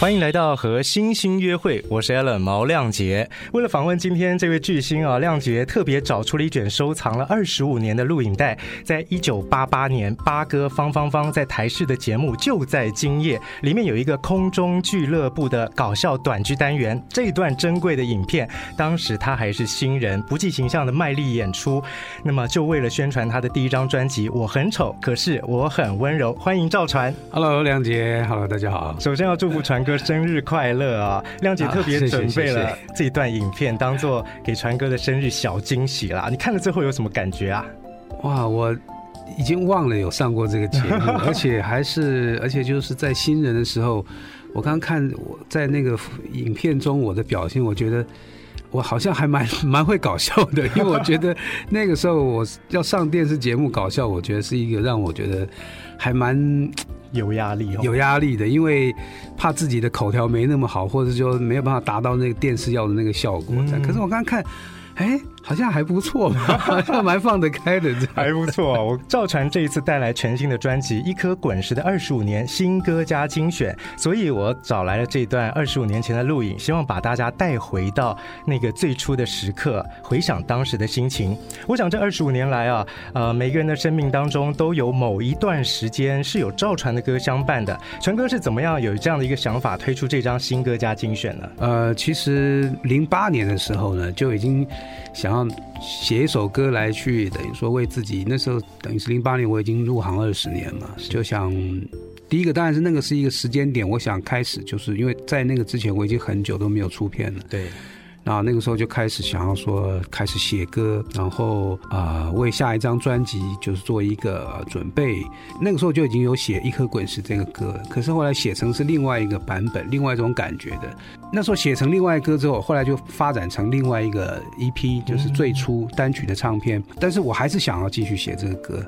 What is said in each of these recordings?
欢迎来到和星星约会，我是 Allen 毛亮杰。为了访问今天这位巨星啊，亮杰特别找出了一卷收藏了二十五年的录影带，在一九八八年，八哥方方方在台视的节目就在今夜里面有一个空中俱乐部的搞笑短剧单元，这段珍贵的影片，当时他还是新人，不计形象的卖力演出。那么就为了宣传他的第一张专辑《我很丑，可是我很温柔》，欢迎赵传。Hello，亮杰，Hello，大家好。首先要祝福传哥。生日快乐啊！亮姐特别准备了这一段影片，当做给传哥的生日小惊喜啦。你看了之后有什么感觉啊？哇，我已经忘了有上过这个节目，而且还是，而且就是在新人的时候，我刚看我在那个影片中我的表现，我觉得我好像还蛮蛮会搞笑的，因为我觉得那个时候我要上电视节目搞笑，我觉得是一个让我觉得还蛮。有压力哦，有压力的，因为怕自己的口条没那么好，或者说没有办法达到那个电视要的那个效果。嗯、可是我刚刚看，哎。好像还不错吧，好像蛮放得开的，还不错。我赵传这一次带来全新的专辑《一颗滚石的二十五年新歌加精选》，所以我找来了这段二十五年前的录影，希望把大家带回到那个最初的时刻，回想当时的心情。我想这二十五年来啊，呃，每个人的生命当中都有某一段时间是有赵传的歌相伴的。传哥是怎么样有这样的一个想法推出这张新歌加精选呢？呃，其实零八年的时候呢，就已经想。然后写一首歌来去，等于说为自己那时候等于是零八年，我已经入行二十年嘛，就想第一个当然是那个是一个时间点，我想开始就是因为在那个之前我已经很久都没有出片了，对。然后那个时候就开始想要说开始写歌，然后啊、为下一张专辑就是做一个准备。那个时候就已经有写《一颗滚石》这个歌，可是后来写成是另外一个版本，另外一种感觉的。那时候写成另外一歌之后，后来就发展成另外一个 EP，就是最初单曲的唱片。但是我还是想要继续写这个歌。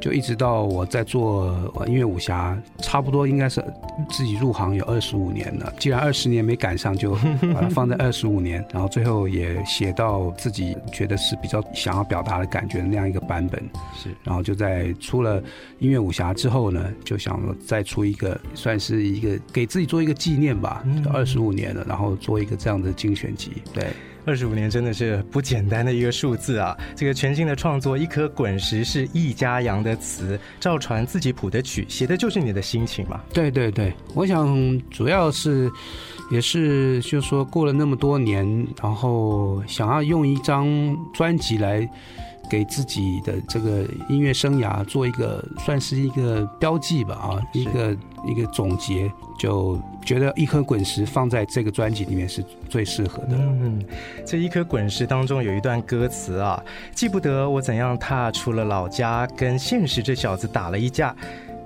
就一直到我在做音乐武侠，差不多应该是自己入行有二十五年了。既然二十年没赶上，就把它放在二十五年，然后最后也写到自己觉得是比较想要表达的感觉的那样一个版本。是，然后就在出了音乐武侠之后呢，就想再出一个，算是一个给自己做一个纪念吧。二十五年了，然后做一个这样的精选集。对。二十五年真的是不简单的一个数字啊！这个全新的创作《一颗滚石》是易家扬的词，赵传自己谱的曲，写的就是你的心情嘛？对对对，我想主要是也是就是说过了那么多年，然后想要用一张专辑来。给自己的这个音乐生涯做一个算是一个标记吧啊，一个一个总结，就觉得一颗滚石放在这个专辑里面是最适合的。嗯，这一颗滚石当中有一段歌词啊，记不得我怎样踏出了老家，跟现实这小子打了一架。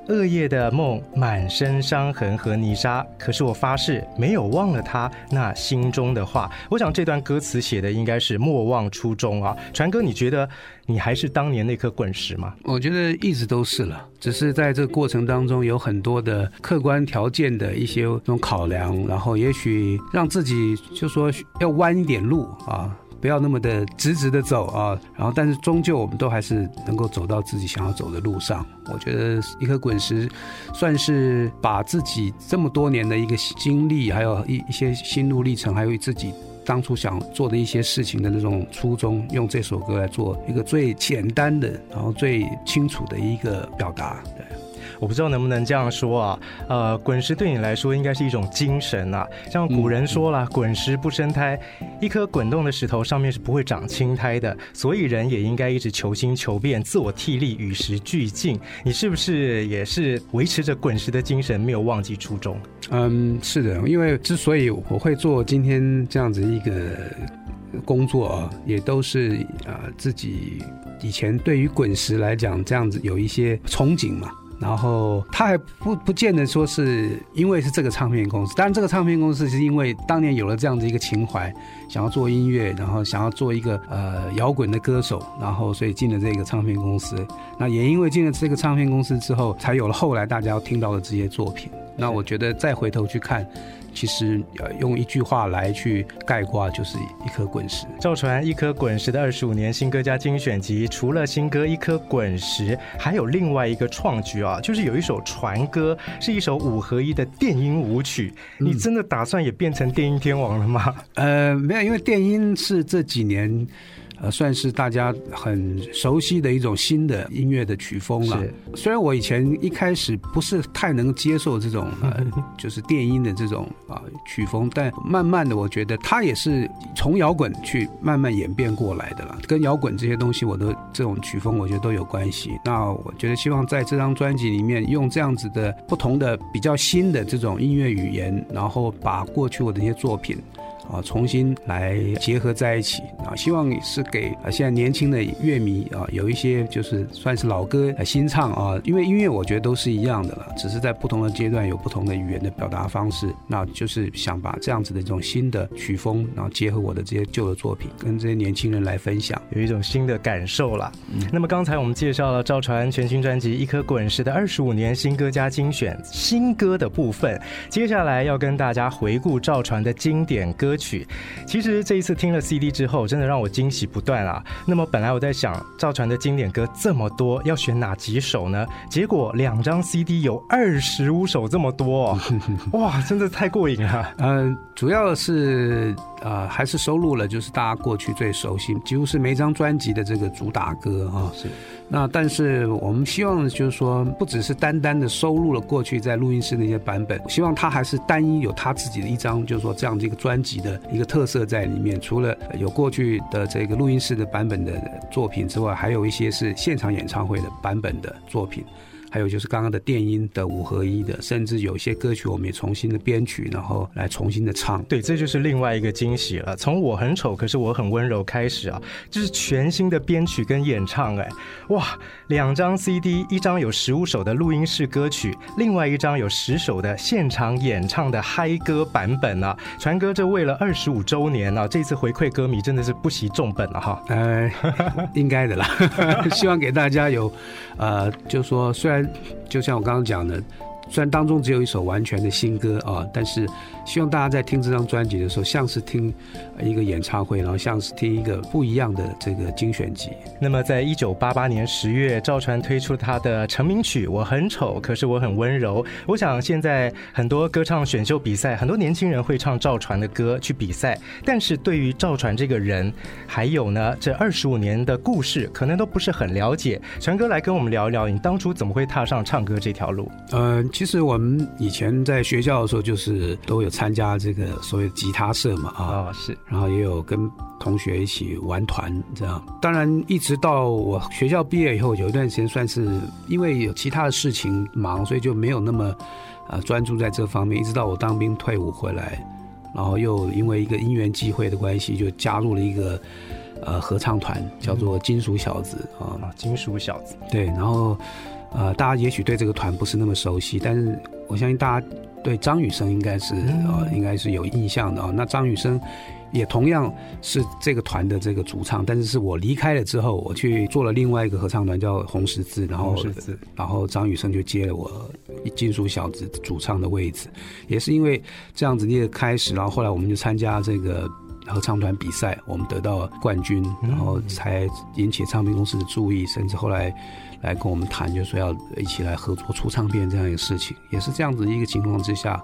恶夜的梦，满身伤痕和泥沙，可是我发誓没有忘了他那心中的话。我想这段歌词写的应该是莫忘初衷啊。传哥，你觉得你还是当年那颗滚石吗？我觉得一直都是了，只是在这过程当中有很多的客观条件的一些这种考量，然后也许让自己就说要弯一点路啊。不要那么的直直的走啊，然后但是终究我们都还是能够走到自己想要走的路上。我觉得一颗滚石算是把自己这么多年的一个经历，还有一一些心路历程，还有自己当初想做的一些事情的那种初衷，用这首歌来做一个最简单的，然后最清楚的一个表达。我不知道能不能这样说啊，呃，滚石对你来说应该是一种精神啊，像古人说了，滚石不生苔，一颗滚动的石头上面是不会长青苔的，所以人也应该一直求新求变，自我替力，与时俱进。你是不是也是维持着滚石的精神，没有忘记初衷？嗯，是的，因为之所以我会做今天这样子一个工作啊，也都是啊、呃、自己以前对于滚石来讲这样子有一些憧憬嘛。然后他还不不见得说是因为是这个唱片公司，但这个唱片公司是因为当年有了这样子一个情怀，想要做音乐，然后想要做一个呃摇滚的歌手，然后所以进了这个唱片公司。那也因为进了这个唱片公司之后，才有了后来大家要听到的这些作品。那我觉得再回头去看。其实呃，用一句话来去概括，就是一颗滚石。赵传一颗滚石的二十五年新歌加精选集，除了新歌一颗滚石，还有另外一个创举啊，就是有一首传歌，是一首五合一的电音舞曲。你真的打算也变成电音天王了吗？呃，没有，因为电音是这几年。呃，算是大家很熟悉的一种新的音乐的曲风了。虽然我以前一开始不是太能接受这种呃，就是电音的这种啊曲风，但慢慢的，我觉得它也是从摇滚去慢慢演变过来的了。跟摇滚这些东西，我都这种曲风，我觉得都有关系。那我觉得希望在这张专辑里面，用这样子的不同的比较新的这种音乐语言，然后把过去我的一些作品。啊，重新来结合在一起啊，希望是给啊现在年轻的乐迷啊有一些就是算是老歌新唱啊，因为音乐我觉得都是一样的了，只是在不同的阶段有不同的语言的表达方式。那就是想把这样子的一种新的曲风，然后结合我的这些旧的作品，跟这些年轻人来分享，有一种新的感受啦。嗯，那么刚才我们介绍了赵传全新专辑《一颗滚石》的二十五年新歌加精选新歌的部分，接下来要跟大家回顾赵传的经典歌。歌曲，其实这一次听了 CD 之后，真的让我惊喜不断啊。那么本来我在想，赵传的经典歌这么多，要选哪几首呢？结果两张 CD 有二十五首这么多，哦，哇，真的太过瘾了。嗯、呃，主要是啊、呃，还是收录了就是大家过去最熟悉，几乎是每张专辑的这个主打歌啊。是。那但是我们希望就是说，不只是单单的收录了过去在录音室那些版本，希望他还是单一有他自己的一张，就是说这样的一个专辑的一个特色在里面。除了有过去的这个录音室的版本的作品之外，还有一些是现场演唱会的版本的作品。还有就是刚刚的电音的五合一的，甚至有些歌曲我们也重新的编曲，然后来重新的唱。对，这就是另外一个惊喜了。从我很丑，可是我很温柔开始啊，就是全新的编曲跟演唱。哎，哇，两张 CD，一张有十五首的录音室歌曲，另外一张有十首的现场演唱的嗨歌版本啊。传哥这为了二十五周年啊，这次回馈歌迷真的是不惜重本了哈。呃，应该的啦，希望给大家有，呃，就说虽然。就像我刚刚讲的。虽然当中只有一首完全的新歌啊，但是希望大家在听这张专辑的时候，像是听一个演唱会，然后像是听一个不一样的这个精选集。那么，在一九八八年十月，赵传推出他的成名曲《我很丑，可是我很温柔》。我想现在很多歌唱选秀比赛，很多年轻人会唱赵传的歌去比赛，但是对于赵传这个人，还有呢这二十五年的故事，可能都不是很了解。传哥来跟我们聊一聊，你当初怎么会踏上唱歌这条路？嗯。其实我们以前在学校的时候，就是都有参加这个所谓吉他社嘛，啊、哦，是，然后也有跟同学一起玩团这样。当然，一直到我学校毕业以后，有一段时间算是因为有其他的事情忙，所以就没有那么呃专注在这方面。一直到我当兵退伍回来，然后又因为一个因缘际会的关系，就加入了一个呃合唱团，叫做金属小子啊，嗯、金属小子，对，然后。呃，大家也许对这个团不是那么熟悉，但是我相信大家对张雨生应该是呃，应该是有印象的啊、哦。那张雨生也同样是这个团的这个主唱，但是是我离开了之后，我去做了另外一个合唱团叫红十字，然后然后张雨生就接了我金属小子主唱的位置，也是因为这样子一个开始，然后后来我们就参加这个合唱团比赛，我们得到冠军，然后才引起唱片公司的注意，甚至后来。来跟我们谈，就说要一起来合作出唱片这样一个事情，也是这样子一个情况之下，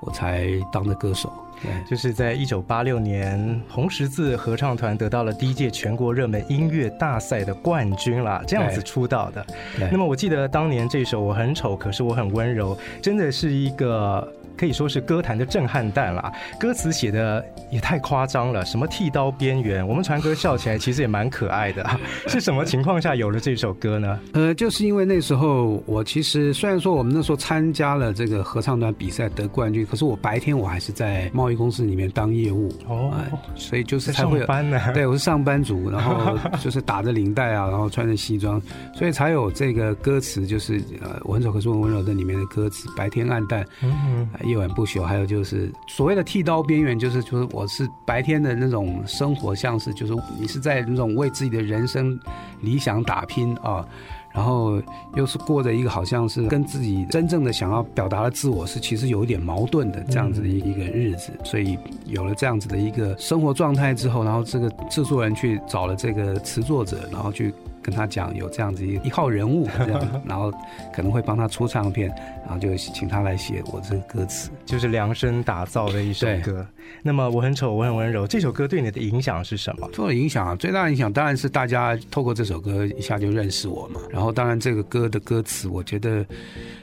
我才当的歌手。对，就是在一九八六年，红十字合唱团得到了第一届全国热门音乐大赛的冠军啦，这样子出道的。那么我记得当年这首《我很丑，可是我很温柔》，真的是一个。可以说是歌坛的震撼弹啦，歌词写的也太夸张了，什么剃刀边缘，我们传哥笑起来其实也蛮可爱的。是什么情况下有了这首歌呢？呃，就是因为那时候我其实虽然说我们那时候参加了这个合唱团比赛得冠军，可是我白天我还是在贸易公司里面当业务哦、呃，所以就是才会有上班呢。对，我是上班族，然后就是打着领带啊，然后穿着西装，所以才有这个歌词，就是呃，我很丑可是我温柔的里面的歌词，白天暗淡。嗯嗯。夜晚不朽，还有就是所谓的剃刀边缘，就是就是我是白天的那种生活，像是就是你是在那种为自己的人生理想打拼啊，然后又是过着一个好像是跟自己真正的想要表达的自我是其实有一点矛盾的这样子的一个日子，所以有了这样子的一个生活状态之后，然后这个制作人去找了这个词作者，然后去。跟他讲有这样子一一号人物 这样，然后可能会帮他出唱片，然后就请他来写我这个歌词，就是量身打造的一首歌。那么我很丑，我很温柔，这首歌对你的影响是什么？对我的影响啊，最大的影响当然是大家透过这首歌一下就认识我嘛。然后当然这个歌的歌词，我觉得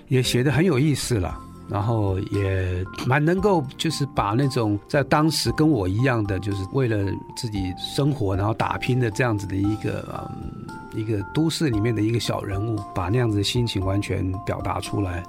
也写的很有意思了。然后也蛮能够，就是把那种在当时跟我一样的，就是为了自己生活然后打拼的这样子的一个嗯一个都市里面的一个小人物，把那样子的心情完全表达出来。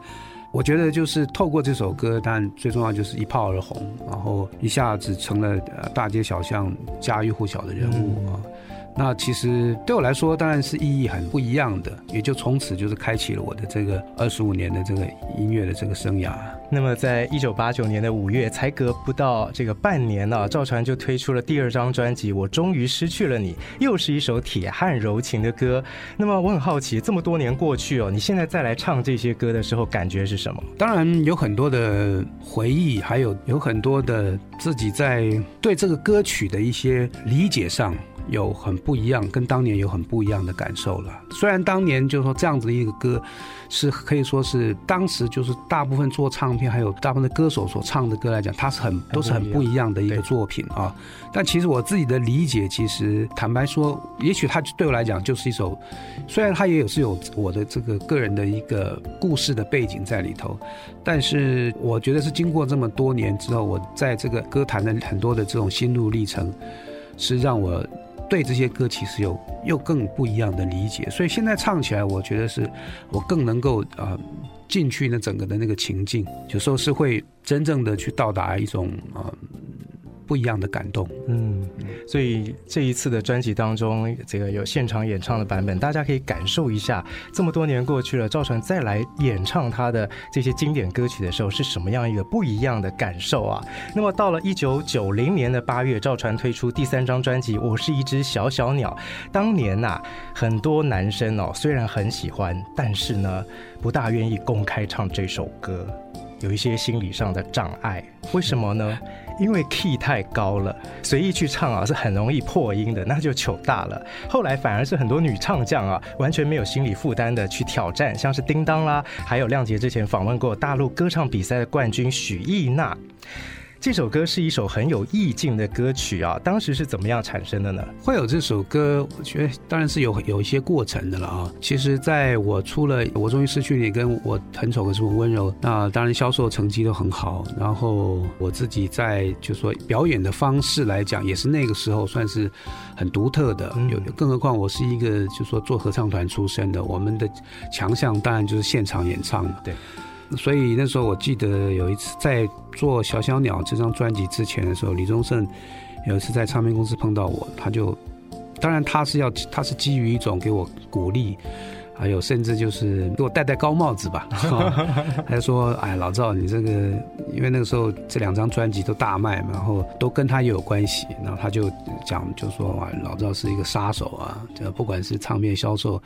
我觉得就是透过这首歌，但最重要就是一炮而红，然后一下子成了大街小巷家喻户晓的人物啊。嗯那其实对我来说，当然是意义很不一样的，也就从此就是开启了我的这个二十五年的这个音乐的这个生涯。那么，在一九八九年的五月，才隔不到这个半年呢、赵传就推出了第二张专辑《我终于失去了你》，又是一首铁汉柔情的歌。那么，我很好奇，这么多年过去哦，你现在再来唱这些歌的时候，感觉是什么？当然有很多的回忆，还有有很多的自己在对这个歌曲的一些理解上。有很不一样，跟当年有很不一样的感受了。虽然当年就是说这样子的一个歌，是可以说是当时就是大部分做唱片还有大部分的歌手所唱的歌来讲，它是很都是很不一样的一个作品啊。但其实我自己的理解，其实坦白说，也许它对我来讲就是一首，虽然它也有是有我的这个个人的一个故事的背景在里头，但是我觉得是经过这么多年之后，我在这个歌坛的很多的这种心路历程，是让我。对这些歌其实有又更不一样的理解，所以现在唱起来，我觉得是我更能够呃进去那整个的那个情境，有时候是会真正的去到达一种呃。不一样的感动，嗯，所以这一次的专辑当中，这个有现场演唱的版本，大家可以感受一下，这么多年过去了，赵传再来演唱他的这些经典歌曲的时候，是什么样一个不一样的感受啊？那么到了一九九零年的八月，赵传推出第三张专辑《我是一只小小鸟》，当年呐、啊，很多男生哦，虽然很喜欢，但是呢，不大愿意公开唱这首歌，有一些心理上的障碍，为什么呢？因为 key 太高了，随意去唱啊是很容易破音的，那就糗大了。后来反而是很多女唱将啊，完全没有心理负担的去挑战，像是叮当啦，还有亮杰之前访问过大陆歌唱比赛的冠军许艺娜。这首歌是一首很有意境的歌曲啊，当时是怎么样产生的呢？会有这首歌，我觉得当然是有有一些过程的了啊。其实，在我出了《我终于失去你》跟我很丑可是我温柔，那当然销售成绩都很好。然后我自己在就说表演的方式来讲，也是那个时候算是很独特的。有，更何况我是一个就说做合唱团出身的，我们的强项当然就是现场演唱。对。所以那时候我记得有一次在做《小小鸟》这张专辑之前的时候，李宗盛有一次在唱片公司碰到我，他就，当然他是要他是基于一种给我鼓励，还有甚至就是给我戴戴高帽子吧，他就 说：“哎，老赵，你这个因为那个时候这两张专辑都大卖嘛，然后都跟他也有关系，然后他就讲就说哇，老赵是一个杀手啊，这不管是唱片销售。”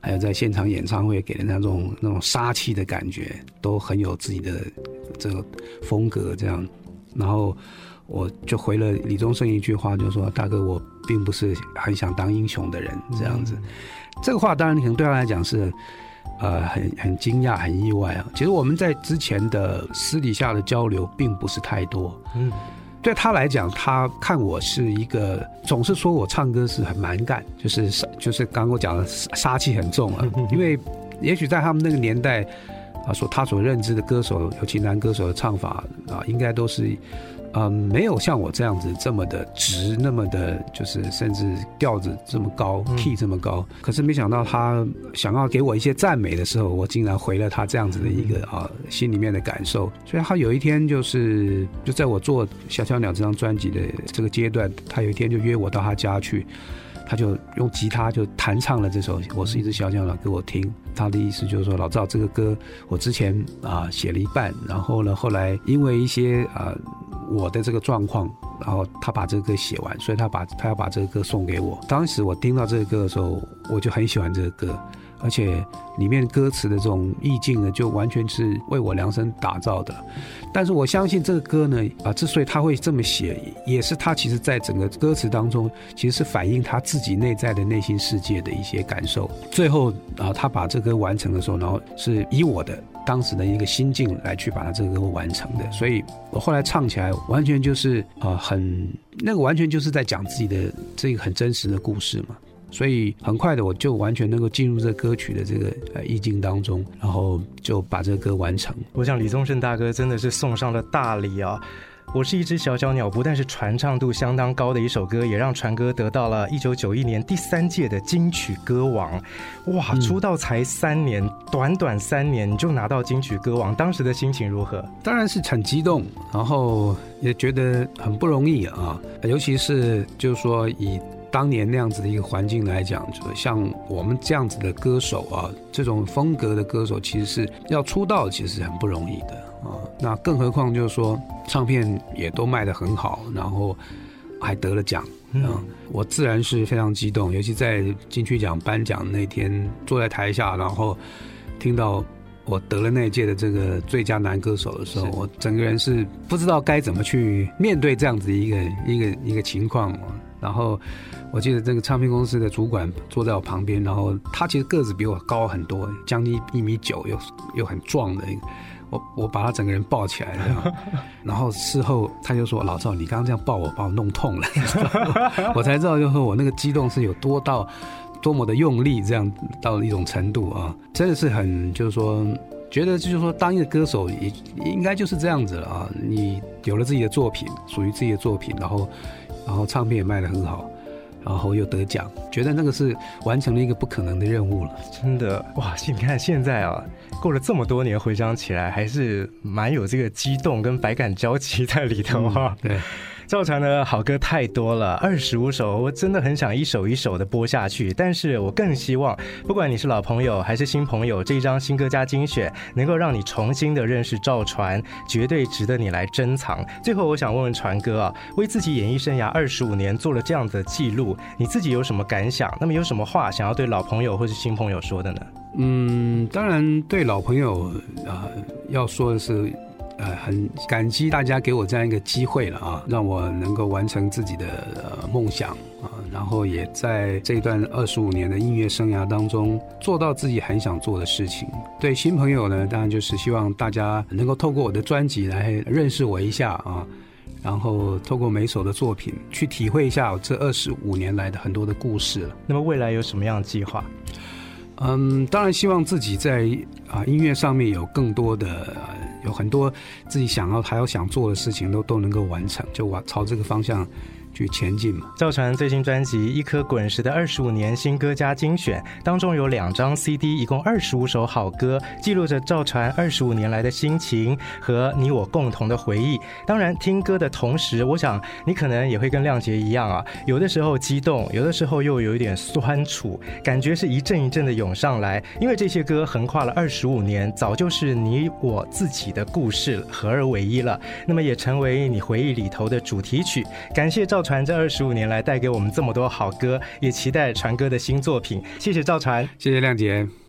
还有在现场演唱会给人那种那种杀气的感觉，都很有自己的这个风格这样。然后我就回了李宗盛一句话，就说：“大哥，我并不是很想当英雄的人。”这样子，这个话当然可能对他来讲是呃很很惊讶、很意外啊。其实我们在之前的私底下的交流并不是太多。嗯。对他来讲，他看我是一个总是说我唱歌是很蛮干，就是就是刚刚我讲的杀气很重啊。因为也许在他们那个年代啊，所他所认知的歌手，尤其男歌手的唱法啊，应该都是。嗯，没有像我这样子这么的直，那么的，就是甚至调子这么高，key 这么高。可是没想到他想要给我一些赞美的时候，我竟然回了他这样子的一个啊心里面的感受。所以他有一天就是就在我做《小小鸟》这张专辑的这个阶段，他有一天就约我到他家去。他就用吉他就弹唱了这首《我是一只小鸟》给我听。他的意思就是说，老赵这个歌我之前啊写了一半，然后呢后来因为一些啊我的这个状况，然后他把这个歌写完，所以他把他要把这个歌送给我。当时我听到这个歌的时候，我就很喜欢这个歌。而且里面歌词的这种意境呢，就完全是为我量身打造的。但是我相信这个歌呢，啊，之所以他会这么写，也是他其实在整个歌词当中，其实是反映他自己内在的内心世界的一些感受。最后啊，他把这歌完成的时候，然后是以我的当时的一个心境来去把它这个歌完成的。所以我后来唱起来，完全就是啊，很那个完全就是在讲自己的这个很真实的故事嘛。所以很快的，我就完全能够进入这歌曲的这个呃意境当中，然后就把这个歌完成。我想李宗盛大哥真的是送上了大礼啊！我是一只小小鸟，不但是传唱度相当高的一首歌，也让传哥得到了一九九一年第三届的金曲歌王。哇，出道才三年，嗯、短短三年你就拿到金曲歌王，当时的心情如何？当然是很激动，然后也觉得很不容易啊，尤其是就是说以。当年那样子的一个环境来讲，就像我们这样子的歌手啊，这种风格的歌手，其实是要出道，其实是很不容易的啊。那更何况就是说，唱片也都卖得很好，然后还得了奖啊，我自然是非常激动。尤其在金曲奖颁奖那天，坐在台下，然后听到我得了那一届的这个最佳男歌手的时候，我整个人是不知道该怎么去面对这样子一个一个一个情况。然后我记得这个唱片公司的主管坐在我旁边，然后他其实个子比我高很多，将近一米九，又又很壮的。我我把他整个人抱起来了，然后事后他就说：“老赵，你刚刚这样抱我，把我 弄痛了。”我才知道，就是我那个激动是有多到多么的用力，这样到了一种程度啊，真的是很就是说，觉得就是说，当一个歌手也应该就是这样子了啊。你有了自己的作品，属于自己的作品，然后。然后唱片也卖得很好，然后又得奖，觉得那个是完成了一个不可能的任务了。真的哇！你看现在啊，过了这么多年，回想起来还是蛮有这个激动跟百感交集在里头哈、嗯。对。赵传的好歌太多了，二十五首，我真的很想一首一首的播下去。但是我更希望，不管你是老朋友还是新朋友，这一张新歌加精选能够让你重新的认识赵传，绝对值得你来珍藏。最后，我想问问传哥啊，为自己演艺生涯二十五年做了这样的记录，你自己有什么感想？那么有什么话想要对老朋友或是新朋友说的呢？嗯，当然对老朋友啊、要说的是。呃，很感激大家给我这样一个机会了啊，让我能够完成自己的呃梦想啊，然后也在这段二十五年的音乐生涯当中做到自己很想做的事情。对新朋友呢，当然就是希望大家能够透过我的专辑来认识我一下啊，然后透过每首的作品去体会一下我这二十五年来的很多的故事了。那么未来有什么样的计划？嗯，当然希望自己在啊音乐上面有更多的。有很多自己想要还要想做的事情都都能够完成，就往朝这个方向去前进嘛。赵传最新专辑《一颗滚石的二十五年新歌加精选》当中有两张 CD，一共二十五首好歌，记录着赵传二十五年来的心情和你我共同的回忆。当然，听歌的同时，我想你可能也会跟亮杰一样啊，有的时候激动，有的时候又有一点酸楚，感觉是一阵一阵的涌上来。因为这些歌横跨了二十五年，早就是你我自己的故事合而为一了，那么也成为你回忆里头的主题曲。感谢赵传这二十五年来带给我们这么多好歌，也期待传哥的新作品。谢谢赵传，谢谢亮姐。